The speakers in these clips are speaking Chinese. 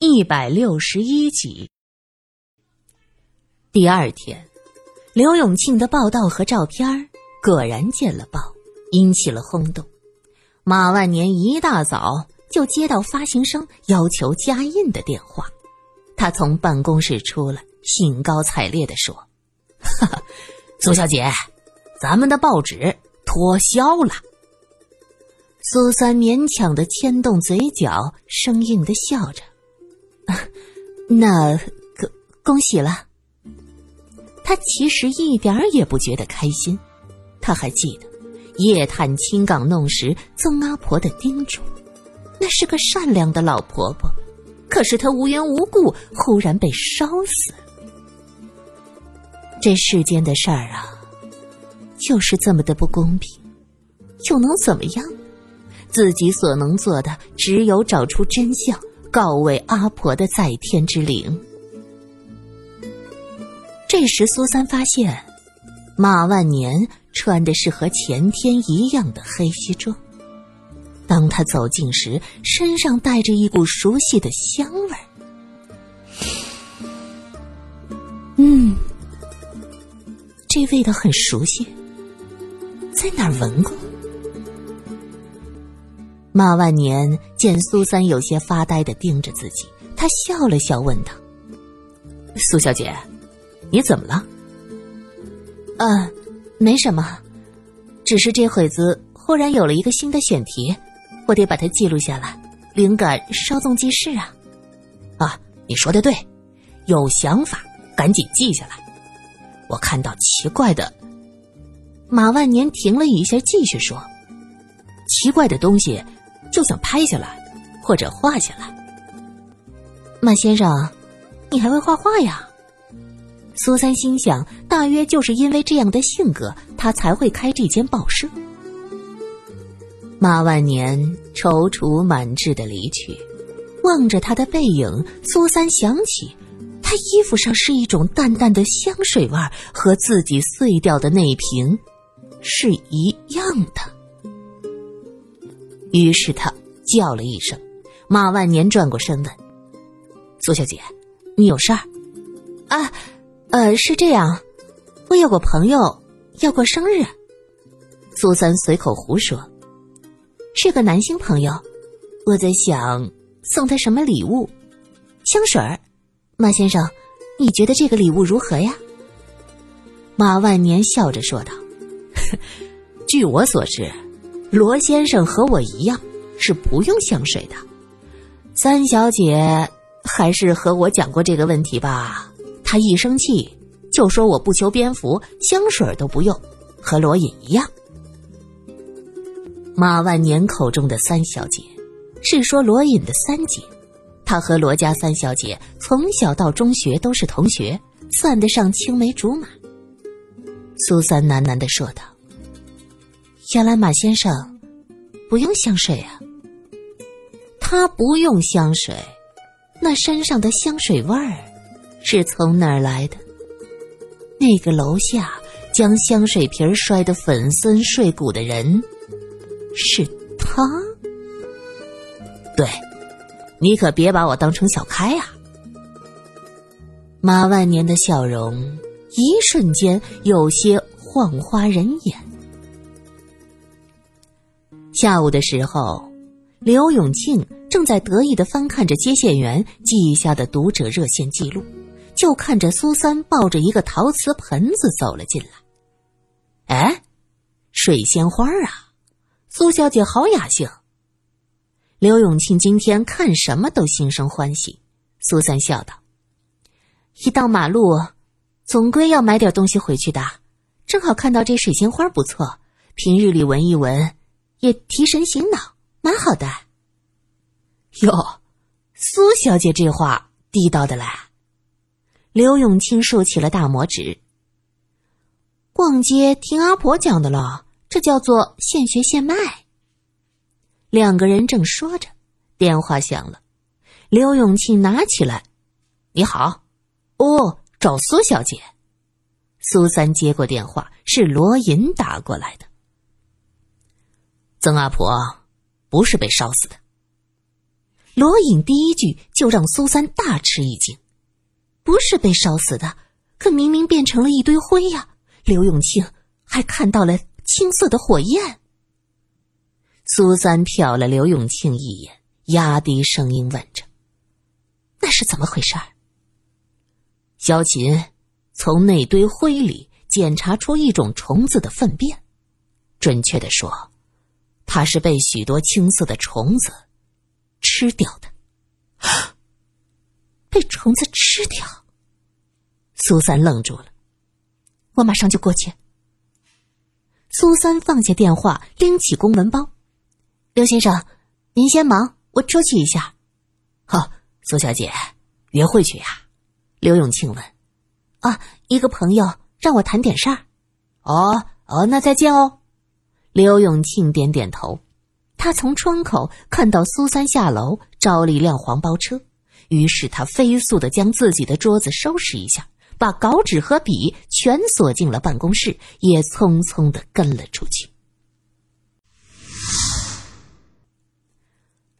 一百六十一集。第二天，刘永庆的报道和照片果然见了报，引起了轰动。马万年一大早就接到发行商要求加印的电话，他从办公室出来，兴高采烈地说：“哈哈，苏小姐，咱们的报纸脱销了。”苏三勉强的牵动嘴角，生硬的笑着：“ 那恭恭喜了。”他其实一点儿也不觉得开心，他还记得夜探青岗弄时曾阿婆的叮嘱，那是个善良的老婆婆，可是她无缘无故忽然被烧死。这世间的事儿啊，就是这么的不公平，又能怎么样？自己所能做的，只有找出真相，告慰阿婆的在天之灵。这时，苏三发现，马万年穿的是和前天一样的黑西装。当他走近时，身上带着一股熟悉的香味儿。嗯，这味道很熟悉，在哪儿闻过？马万年见苏三有些发呆的盯着自己，他笑了笑，问道：“苏小姐。”你怎么了？嗯，没什么，只是这会子忽然有了一个新的选题，我得把它记录下来，灵感稍纵即逝啊！啊，你说的对，有想法赶紧记下来。我看到奇怪的，马万年停了一下，继续说：“奇怪的东西就想拍下来或者画下来。”马先生，你还会画画呀？苏三心想，大约就是因为这样的性格，他才会开这间报社。马万年踌躇满志的离去，望着他的背影，苏三想起，他衣服上是一种淡淡的香水味，和自己碎掉的那瓶是一样的。于是他叫了一声，马万年转过身问：“苏小姐，你有事儿？”啊。呃，是这样，我有个朋友要过生日。苏三随口胡说，是个男性朋友，我在想送他什么礼物？香水儿，马先生，你觉得这个礼物如何呀？马万年笑着说道：“ 据我所知，罗先生和我一样是不用香水的。三小姐还是和我讲过这个问题吧。”她一生气就说：“我不求边幅，香水都不用，和罗隐一样。”马万年口中的三小姐，是说罗隐的三姐。他和罗家三小姐从小到中学都是同学，算得上青梅竹马。苏三喃喃的说道：“原来马先生不用香水啊？他不用香水，那身上的香水味儿。”是从哪儿来的？那个楼下将香水瓶摔得粉身碎骨的人，是他。对，你可别把我当成小开呀！马万年的笑容一瞬间有些晃花人眼。下午的时候，刘永庆正在得意的翻看着接线员记下的读者热线记录。就看着苏三抱着一个陶瓷盆子走了进来。哎，水仙花啊！苏小姐好雅兴。刘永庆今天看什么都心生欢喜。苏三笑道：“一到马路，总归要买点东西回去的。正好看到这水仙花不错，平日里闻一闻，也提神醒脑，蛮好的。”哟，苏小姐这话地道的嘞。刘永清竖起了大拇指。逛街听阿婆讲的了，这叫做现学现卖。两个人正说着，电话响了。刘永庆拿起来：“你好，哦，找苏小姐。”苏三接过电话，是罗银打过来的。曾阿婆不是被烧死的。罗隐第一句就让苏三大吃一惊，不是被烧死的，可明明变成了一堆灰呀！刘永庆还看到了青色的火焰。苏三瞟了刘永庆一眼，压低声音问着：“那是怎么回事？”萧琴从那堆灰里检查出一种虫子的粪便，准确的说，它是被许多青色的虫子。吃掉的，被虫子吃掉。苏三愣住了，我马上就过去。苏三放下电话，拎起公文包。刘先生，您先忙，我出去一下。好，苏小姐，约会去呀？刘永庆问。啊，一个朋友让我谈点事儿。哦哦，那再见哦。刘永庆点点头。他从窗口看到苏三下楼招了一辆黄包车，于是他飞速的将自己的桌子收拾一下，把稿纸和笔全锁进了办公室，也匆匆的跟了出去。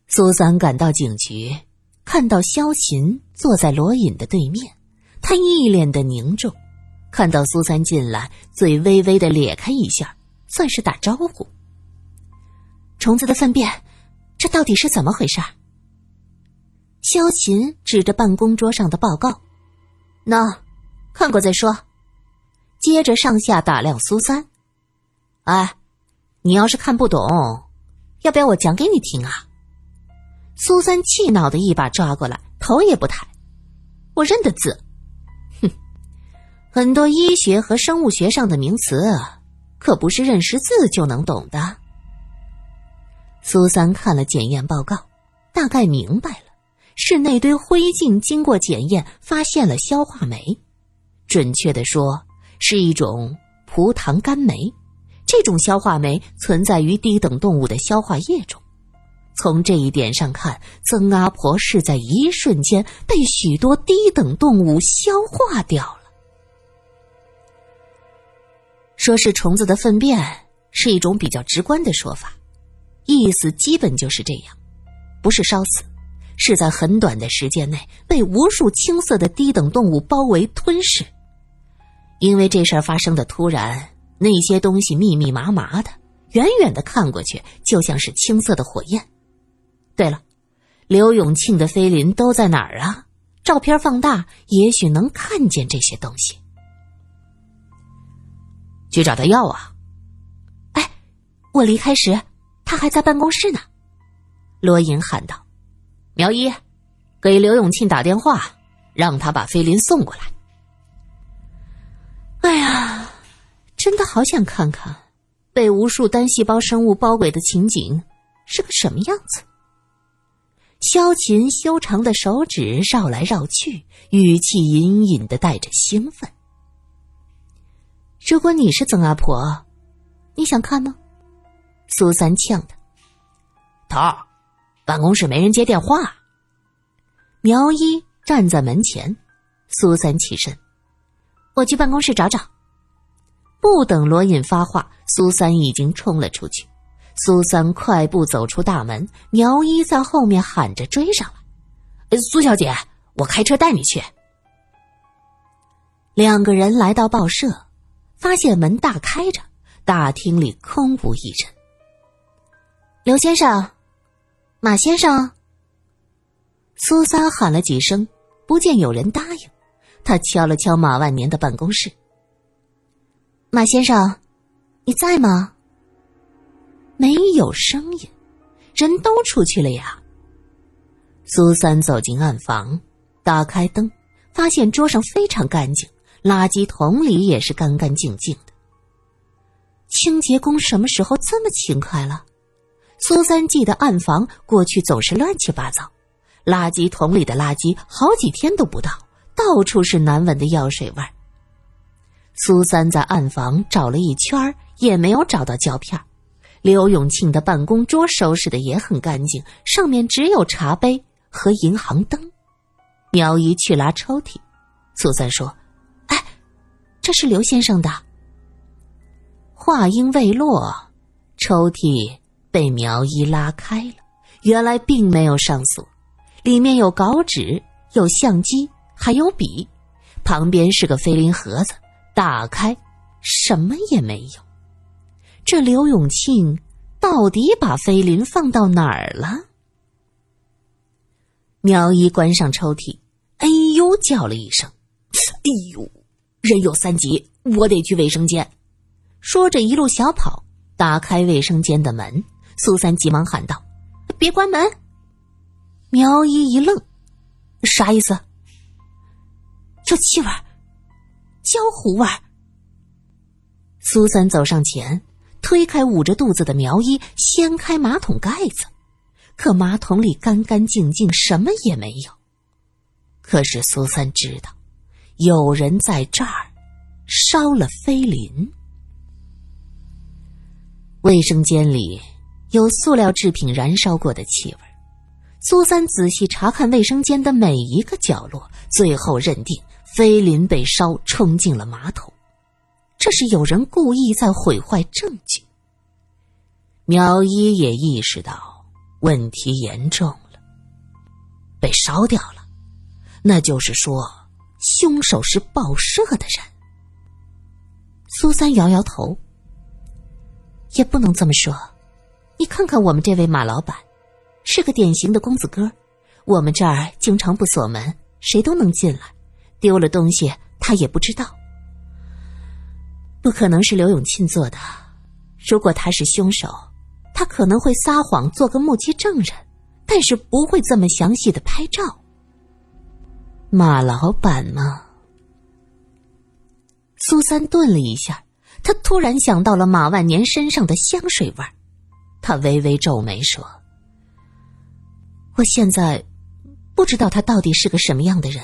苏三赶到警局，看到萧琴坐在罗隐的对面，他一脸的凝重，看到苏三进来，嘴微微的咧开一下，算是打招呼。虫子的粪便，这到底是怎么回事？萧琴指着办公桌上的报告：“那，看过再说。”接着上下打量苏三：“哎，你要是看不懂，要不要我讲给你听啊？”苏三气恼的一把抓过来，头也不抬：“我认得字。”哼，很多医学和生物学上的名词，可不是认识字就能懂的。苏三看了检验报告，大概明白了，是那堆灰烬经过检验发现了消化酶，准确的说是一种葡糖苷酶。这种消化酶存在于低等动物的消化液中。从这一点上看，曾阿婆是在一瞬间被许多低等动物消化掉了。说是虫子的粪便，是一种比较直观的说法。意思基本就是这样，不是烧死，是在很短的时间内被无数青色的低等动物包围吞噬。因为这事儿发生的突然，那些东西密密麻麻的，远远的看过去就像是青色的火焰。对了，刘永庆的菲林都在哪儿啊？照片放大，也许能看见这些东西。去找他要啊！哎，我离开时。他还在办公室呢，罗隐喊道：“苗一，给刘永庆打电话，让他把菲林送过来。”哎呀，真的好想看看被无数单细胞生物包围的情景是个什么样子。萧琴修长的手指绕来绕去，语气隐隐的带着兴奋：“如果你是曾阿婆，你想看吗？”苏三呛他：“头儿，办公室没人接电话。”苗一站在门前，苏三起身：“我去办公室找找。”不等罗隐发话，苏三已经冲了出去。苏三快步走出大门，苗一在后面喊着追上来：“苏小姐，我开车带你去。”两个人来到报社，发现门大开着，大厅里空无一人。刘先生，马先生。苏三喊了几声，不见有人答应。他敲了敲马万年的办公室。马先生，你在吗？没有声音，人都出去了呀。苏三走进暗房，打开灯，发现桌上非常干净，垃圾桶里也是干干净净的。清洁工什么时候这么勤快了？苏三记得暗房过去总是乱七八糟，垃圾桶里的垃圾好几天都不到，到处是难闻的药水味儿。苏三在暗房找了一圈也没有找到胶片。刘永庆的办公桌收拾的也很干净，上面只有茶杯和银行灯。苗姨去拉抽屉，苏三说：“，这是刘先生的。”话音未落，抽屉。被苗一拉开了，原来并没有上锁，里面有稿纸、有相机，还有笔，旁边是个菲林盒子，打开，什么也没有。这刘永庆到底把菲林放到哪儿了？苗一关上抽屉，哎呦叫了一声：“哎呦，人有三急，我得去卫生间。”说着一路小跑，打开卫生间的门。苏三急忙喊道：“别关门！”苗一一愣：“啥意思？”这气味，焦糊味。苏三走上前，推开捂着肚子的苗一，掀开马桶盖子，可马桶里干干净净，什么也没有。可是苏三知道，有人在这儿烧了菲林。卫生间里有塑料制品燃烧过的气味。苏三仔细查看卫生间的每一个角落，最后认定菲林被烧冲进了马桶。这是有人故意在毁坏证据。苗一也意识到问题严重了，被烧掉了，那就是说凶手是报社的人。苏三摇摇头。也不能这么说，你看看我们这位马老板，是个典型的公子哥。我们这儿经常不锁门，谁都能进来，丢了东西他也不知道。不可能是刘永庆做的。如果他是凶手，他可能会撒谎做个目击证人，但是不会这么详细的拍照。马老板吗？苏三顿了一下。他突然想到了马万年身上的香水味儿，他微微皱眉说：“我现在不知道他到底是个什么样的人，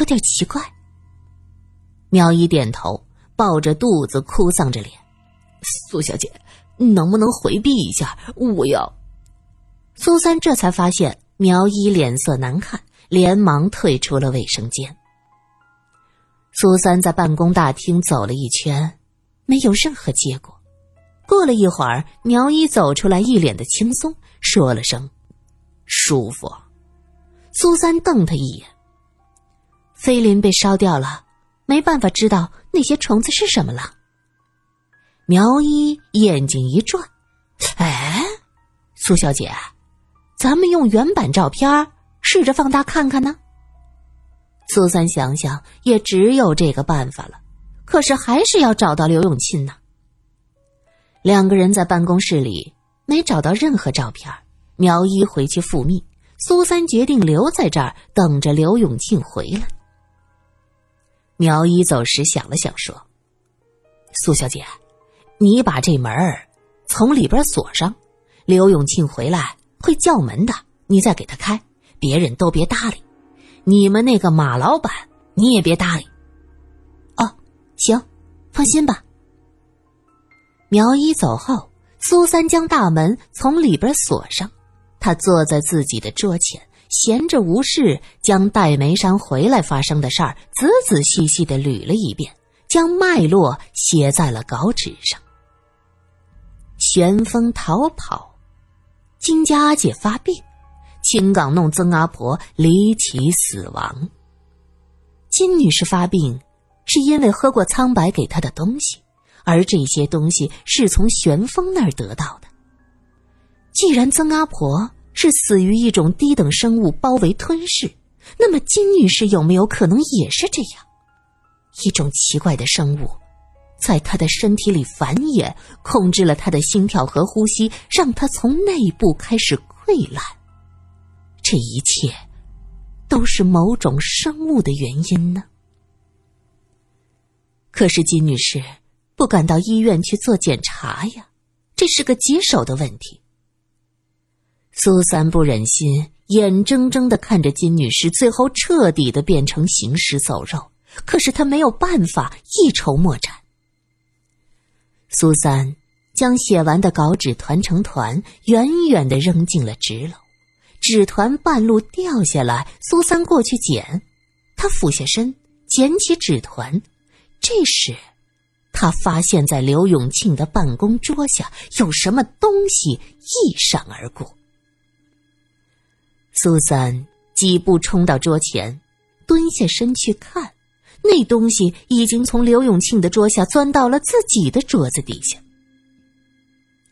有点奇怪。”苗一点头，抱着肚子，哭丧着脸：“苏小姐，能不能回避一下？我要……”苏三这才发现苗一脸色难看，连忙退出了卫生间。苏三在办公大厅走了一圈，没有任何结果。过了一会儿，苗一走出来，一脸的轻松，说了声：“舒服。”苏三瞪他一眼。菲林被烧掉了，没办法知道那些虫子是什么了。苗一眼睛一转：“哎，苏小姐，咱们用原版照片试着放大看看呢。”苏三想想，也只有这个办法了。可是还是要找到刘永庆呢。两个人在办公室里没找到任何照片。苗一回去复命，苏三决定留在这儿等着刘永庆回来。苗一走时想了想，说：“苏小姐，你把这门儿从里边锁上，刘永庆回来会叫门的，你再给他开，别人都别搭理。”你们那个马老板，你也别搭理。哦，行，放心吧。苗一走后，苏三将大门从里边锁上。他坐在自己的桌前，闲着无事，将戴眉山回来发生的事儿仔仔细细的捋了一遍，将脉络写在了稿纸上。旋风逃跑，金家阿姐发病。青岗弄曾阿婆离奇死亡。金女士发病，是因为喝过苍白给她的东西，而这些东西是从玄风那儿得到的。既然曾阿婆是死于一种低等生物包围吞噬，那么金女士有没有可能也是这样？一种奇怪的生物，在她的身体里繁衍，控制了她的心跳和呼吸，让她从内部开始溃烂。这一切都是某种生物的原因呢。可是金女士不敢到医院去做检查呀，这是个棘手的问题。苏三不忍心眼睁睁的看着金女士最后彻底的变成行尸走肉，可是他没有办法，一筹莫展。苏三将写完的稿纸团成团，远远的扔进了纸篓。纸团半路掉下来，苏三过去捡，他俯下身捡起纸团，这时，他发现，在刘永庆的办公桌下有什么东西一闪而过。苏三几步冲到桌前，蹲下身去看，那东西已经从刘永庆的桌下钻到了自己的桌子底下。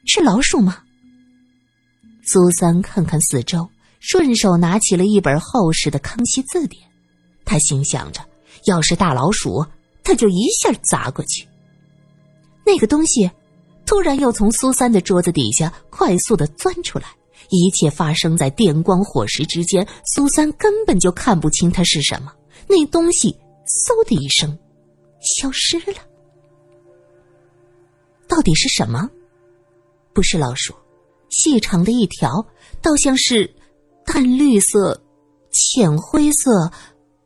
是老鼠吗？苏三看看四周，顺手拿起了一本厚实的《康熙字典》，他心想着，要是大老鼠，他就一下砸过去。那个东西突然又从苏三的桌子底下快速的钻出来。一切发生在电光火石之间，苏三根本就看不清它是什么。那东西嗖的一声消失了，到底是什么？不是老鼠，细长的一条，倒像是淡绿色、浅灰色、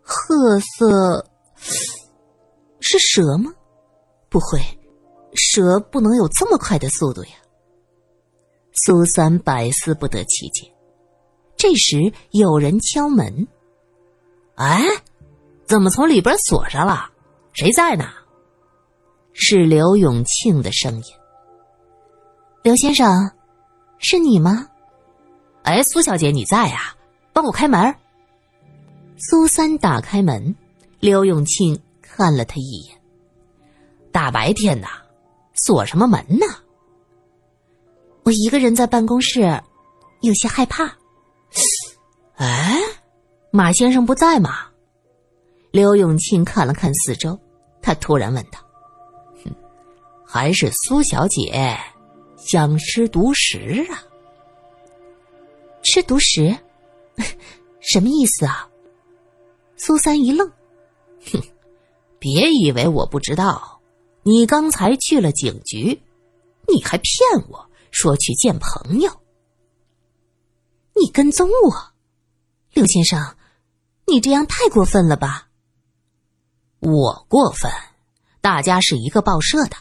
褐色，是蛇吗？不会，蛇不能有这么快的速度呀。苏三百思不得其解。这时有人敲门。哎，怎么从里边锁上了？谁在呢？是刘永庆的声音。刘先生，是你吗？哎，苏小姐，你在呀？帮我开门。苏三打开门，刘永庆看了他一眼。大白天的，锁什么门呢？我一个人在办公室，有些害怕。哎，马先生不在吗？刘永庆看了看四周，他突然问道：“，还是苏小姐想吃独食啊？吃独食，什么意思啊？”苏三一愣：“哼，别以为我不知道，你刚才去了警局，你还骗我。”说去见朋友，你跟踪我，刘先生，你这样太过分了吧？我过分？大家是一个报社的，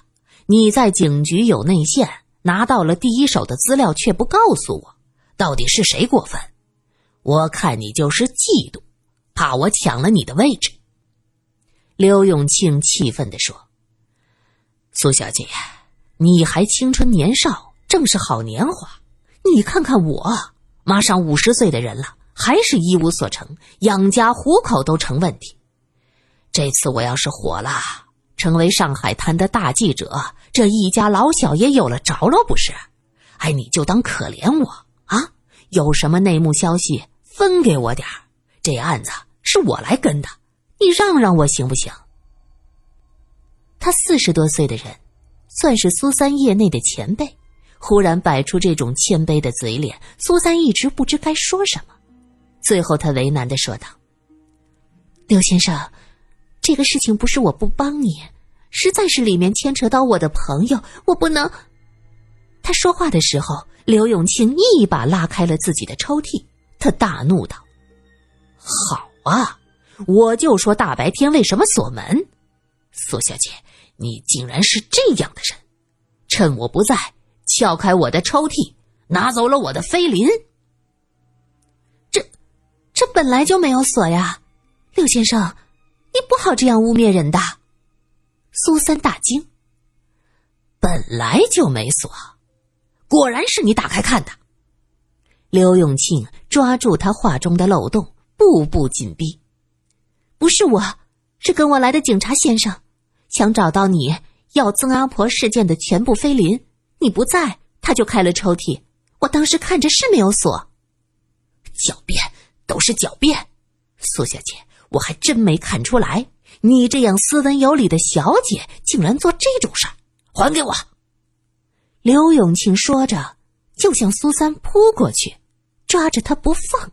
你在警局有内线，拿到了第一手的资料却不告诉我，到底是谁过分？我看你就是嫉妒，怕我抢了你的位置。刘永庆气愤地说：“苏小姐，你还青春年少。”正是好年华，你看看我，马上五十岁的人了，还是一无所成，养家糊口都成问题。这次我要是火了，成为上海滩的大记者，这一家老小也有了着落，不是？哎，你就当可怜我！有什么内幕消息，分给我点儿。这案子是我来跟的，你让让我行不行？他四十多岁的人，算是苏三业内的前辈。忽然摆出这种谦卑的嘴脸，苏三一直不知该说什么。最后，他为难的说道：“刘先生，这个事情不是我不帮你，实在是里面牵扯到我的朋友，我不能。”他说话的时候，刘永庆一把拉开了自己的抽屉，他大怒道：“好啊，我就说大白天为什么锁门？苏小姐，你竟然是这样的人，趁我不在。”撬开我的抽屉，拿走了我的菲林。这，这本来就没有锁呀，刘先生，你不好这样污蔑人的。苏三大惊，本来就没锁，果然是你打开看的。刘永庆抓住他话中的漏洞，步步紧逼。不是我，是跟我来的警察先生，想找到你要曾阿婆事件的全部菲林。你不在，他就开了抽屉。我当时看着是没有锁。狡辩，都是狡辩。苏小姐，我还真没看出来，你这样斯文有礼的小姐，竟然做这种事儿。还给我！刘永庆说着，就向苏三扑过去，抓着他不放。